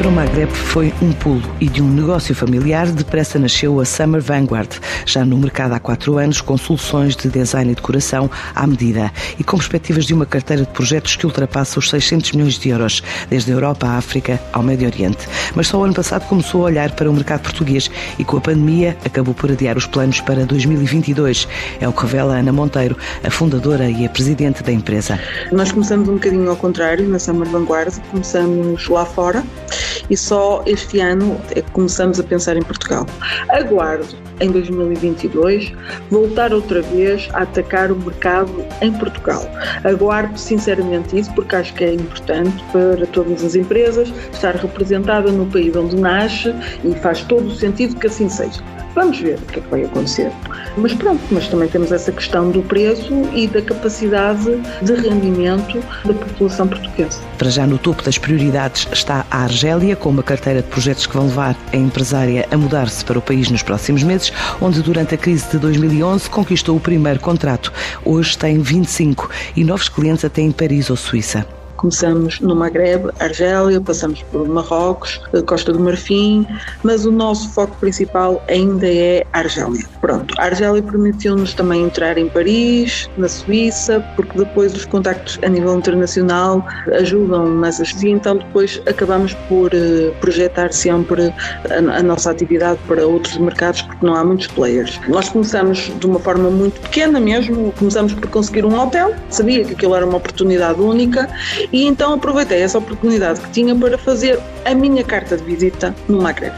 para o Maghreb foi um pulo e de um negócio familiar depressa nasceu a Summer Vanguard, já no mercado há quatro anos, com soluções de design e decoração à medida e com perspectivas de uma carteira de projetos que ultrapassa os 600 milhões de euros, desde a Europa à África ao Médio Oriente. Mas só o ano passado começou a olhar para o mercado português e com a pandemia acabou por adiar os planos para 2022. É o que revela Ana Monteiro, a fundadora e a presidente da empresa. Nós começamos um bocadinho ao contrário, na Summer Vanguard, começamos lá fora e só este ano é que começamos a pensar em Portugal. Aguardo em 2022 voltar outra vez a atacar o mercado em Portugal. Aguardo sinceramente isso porque acho que é importante para todas as empresas estar representada no país onde nasce e faz todo o sentido que assim seja. Vamos ver o que é que vai acontecer. Mas pronto, mas também temos essa questão do preço e da capacidade de rendimento da população portuguesa. Para já no topo das prioridades está a Argélia, com uma carteira de projetos que vão levar a empresária a mudar-se para o país nos próximos meses, onde durante a crise de 2011 conquistou o primeiro contrato. Hoje tem 25 e novos clientes até em Paris ou Suíça. Começamos no Maghreb, Argélia, passamos por Marrocos, Costa do Marfim, mas o nosso foco principal ainda é Argélia. Pronto, a Argélia permitiu-nos também entrar em Paris, na Suíça, porque depois os contactos a nível internacional ajudam nessas e então depois acabamos por uh, projetar sempre a, nossa atividade para outros mercados porque não há muitos players. Nós começamos de uma forma muito pequena mesmo, começamos por conseguir um hotel, sabia que aquilo era uma oportunidade única e então aproveitei essa oportunidade que tinha para fazer a minha carta de visita no Maghreb.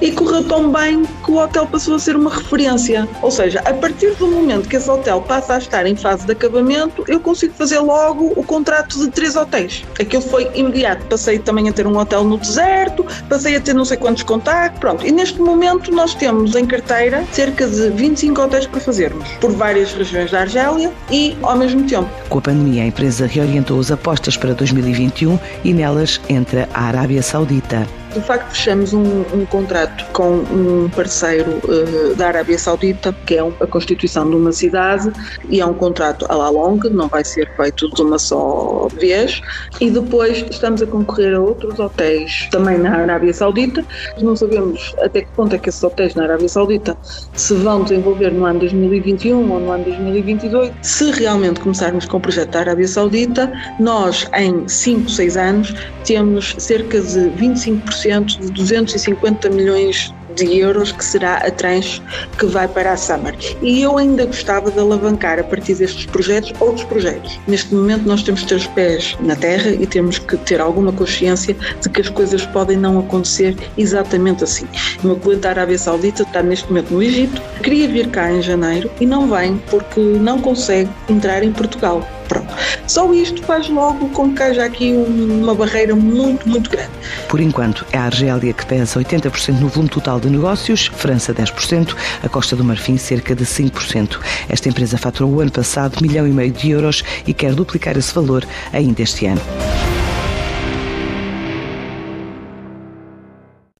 E correu tão bem que o hotel passou a ser uma referência. Ou seja, a partir do momento que esse hotel passa a estar em fase de acabamento, eu consigo fazer logo o contrato de três hotéis. Aquilo foi imediato. Passei também a ter um hotel no deserto, passei a ter não sei quantos contactos, pronto. E neste momento nós temos em carteira cerca de 25 hotéis para fazermos, por várias regiões da Argélia e ao mesmo tempo. Com a pandemia, a empresa reorientou as apostas para 2021 e nelas entra a Arábia Saudita. O facto de fechamos um, um contrato com um parceiro uh, da Arábia Saudita, que é um, a constituição de uma cidade, e é um contrato a la longa, não vai ser feito de uma só vez, e depois estamos a concorrer a outros hotéis também na Arábia Saudita. Não sabemos até que ponto é que esses hotéis na Arábia Saudita se vão desenvolver no ano 2021 ou no ano 2022. Se realmente começarmos com o projeto da Arábia Saudita, nós em 5, 6 anos temos cerca de 25% de 250 milhões de euros que será a tranche que vai para a Summer. E eu ainda gostava de alavancar a partir destes projetos outros projetos. Neste momento nós temos que ter os pés na terra e temos que ter alguma consciência de que as coisas podem não acontecer exatamente assim. O meu cliente da Arábia Saudita está neste momento no Egito, queria vir cá em janeiro e não vem porque não consegue entrar em Portugal. Pronto. Só isto faz logo com que haja aqui uma barreira muito, muito grande. Por enquanto, é a Argélia que pesa 80% no volume total de negócios, França 10%, a Costa do Marfim cerca de 5%. Esta empresa faturou o ano passado milhão e meio de euros e quer duplicar esse valor ainda este ano.